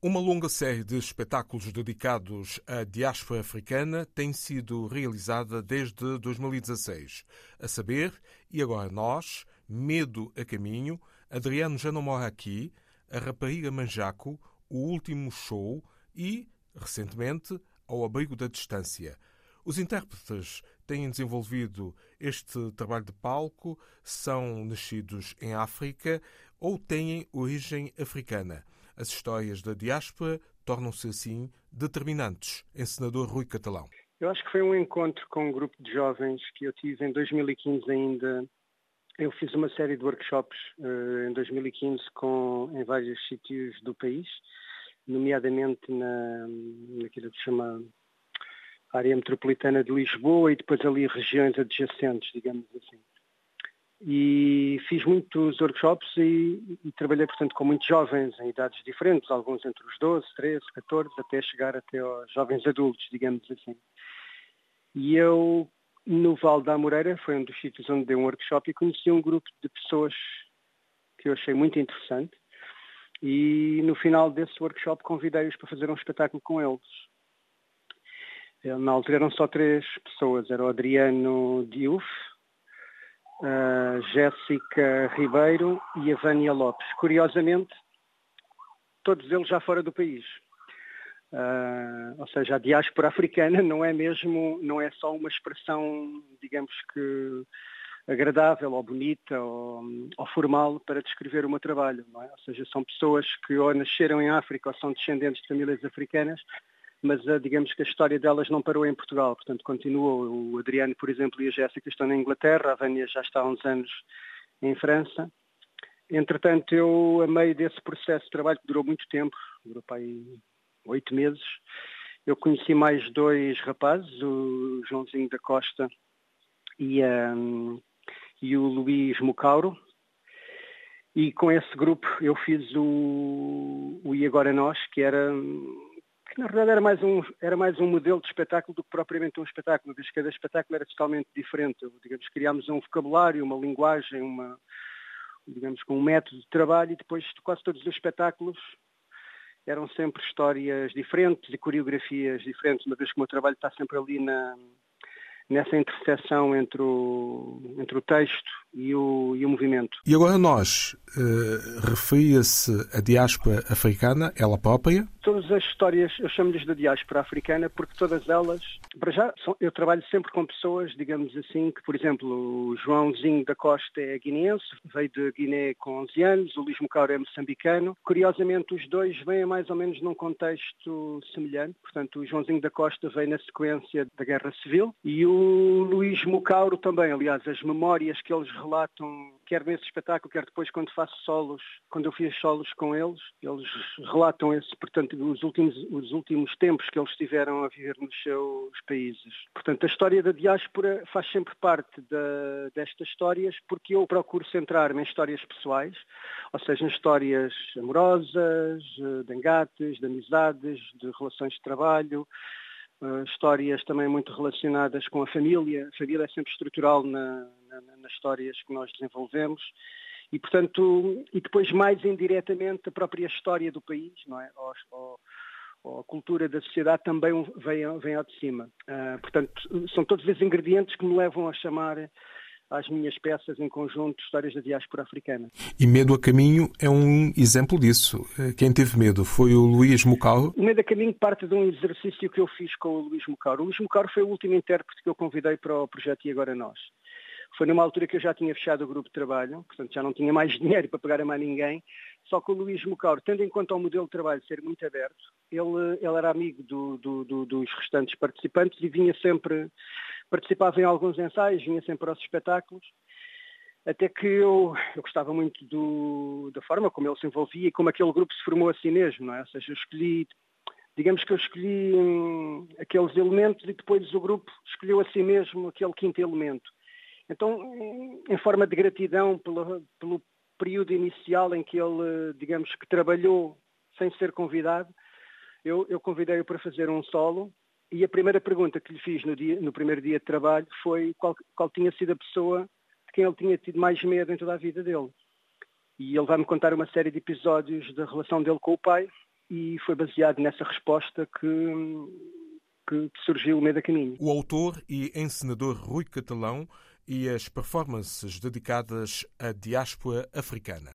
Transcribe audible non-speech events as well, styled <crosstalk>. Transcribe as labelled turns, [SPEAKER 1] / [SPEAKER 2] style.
[SPEAKER 1] Uma longa série de espetáculos dedicados à diáspora africana tem sido realizada desde 2016. A saber, e agora nós, Medo a Caminho, Adriano já não mora aqui, A Rapariga Manjaco, O Último Show e, recentemente, Ao Abrigo da Distância. Os intérpretes têm desenvolvido este trabalho de palco, são nascidos em África ou têm origem africana. As histórias da diáspora tornam-se assim determinantes. Encenador Rui Catalão.
[SPEAKER 2] Eu acho que foi um encontro com um grupo de jovens que eu tive em 2015 ainda. Eu fiz uma série de workshops uh, em 2015 com, em vários sítios do país, nomeadamente na, naquilo que se chama área metropolitana de Lisboa e depois ali regiões adjacentes, digamos assim e fiz muitos workshops e, e, trabalhei, portanto, com muitos jovens em idades diferentes, alguns entre os 12, 13, 14, até chegar até aos jovens adultos, digamos assim. E eu, no Val da Amoreira, foi um dos sítios onde dei um workshop e conheci um grupo de pessoas que eu achei muito interessante e no final desse workshop convidei-os para fazer um espetáculo com eles. Na altura eram só três pessoas, era o Adriano Diouf, a Jéssica Ribeiro e a Vânia Lopes. Curiosamente, todos eles já fora do país. Uh, ou seja, a diáspora africana não é mesmo, não é só uma expressão, digamos que agradável ou bonita ou, ou formal para descrever o meu trabalho, é? Ou seja, são pessoas que ou nasceram em África ou são descendentes de famílias africanas, mas uh, digamos que a história delas não parou em Portugal, portanto continua. O Adriano, por exemplo, e a Jéssica estão na Inglaterra, a Vânia já está há uns anos em França. Entretanto, eu, a meio desse processo de trabalho que durou muito tempo, durou para aí oito meses, eu conheci mais dois rapazes, o Joãozinho da Costa e, um, e o Luís Mucauro, e com esse grupo eu fiz o, o E Agora Nós, que era na verdade era mais um, era mais um modelo de espetáculo do que propriamente um espetáculo, desde cada espetáculo era totalmente diferente. Digamos, criámos um vocabulário, uma linguagem, uma, digamos, com um método de trabalho e depois quase todos os espetáculos eram sempre histórias diferentes e coreografias diferentes, uma vez que o meu trabalho está sempre ali na, nessa interseção entre o, entre o texto e o, e o movimento.
[SPEAKER 1] E agora nós, uh, referia-se a diáspora africana, ela própria?
[SPEAKER 2] Todas as histórias, eu chamo-lhes de diáspora africana porque todas elas, para já, são, eu trabalho sempre com pessoas, digamos assim, que, por exemplo, o Joãozinho da Costa é guineense, veio de Guiné com 11 anos, o Luís Mucauro é moçambicano. Curiosamente, os dois vêm mais ou menos num contexto semelhante, portanto, o Joãozinho da Costa veio na sequência da Guerra Civil e o Luís Mucauro também, aliás, as memórias que eles relatam, quer nesse espetáculo, quer depois quando faço solos, quando eu fiz solos com eles, eles relatam esse, portanto, os últimos, os últimos tempos que eles tiveram a viver nos seus países. Portanto, a história da diáspora faz sempre parte destas histórias porque eu procuro centrar-me em histórias pessoais, ou seja, em histórias amorosas, de engates, de amizades, de relações de trabalho, Uh, histórias também muito relacionadas com a família. A família é sempre estrutural na, nas histórias que nós desenvolvemos. E, portanto, e depois mais indiretamente a própria história do país, não é? Ou, ou, ou a cultura da sociedade também vem, vem ao de cima. Uh, portanto, são todos esses ingredientes que me levam a chamar às minhas peças em conjunto Histórias da Diáspora Africana.
[SPEAKER 1] E Medo a Caminho é um exemplo disso. Quem teve medo foi o Luís Mucauro?
[SPEAKER 2] O Medo a Caminho parte de um exercício que eu fiz com o Luís Mucauro. O Luís Mucauro foi o último intérprete que eu convidei para o projeto E Agora Nós. Foi numa altura que eu já tinha fechado o grupo de trabalho, portanto já não tinha mais <laughs> dinheiro para pagar a mais ninguém, só que o Luís Mucauro, tendo em conta o modelo de trabalho ser muito aberto, ele, ele era amigo do, do, do, dos restantes participantes e vinha sempre participava em alguns ensaios, vinha sempre aos espetáculos, até que eu, eu gostava muito do, da forma como ele se envolvia e como aquele grupo se formou a si mesmo, não é? Ou seja, eu escolhi, digamos que eu escolhi hum, aqueles elementos e depois o grupo escolheu a si mesmo aquele quinto elemento. Então, em forma de gratidão pelo, pelo período inicial em que ele, digamos que trabalhou sem ser convidado, eu, eu convidei-o para fazer um solo e a primeira pergunta que lhe fiz no, dia, no primeiro dia de trabalho foi qual, qual tinha sido a pessoa de quem ele tinha tido mais medo em toda a vida dele. E ele vai-me contar uma série de episódios da relação dele com o pai, e foi baseado nessa resposta que, que surgiu o Medo a Caminho.
[SPEAKER 1] O autor e encenador Rui Catalão e as performances dedicadas à diáspora africana.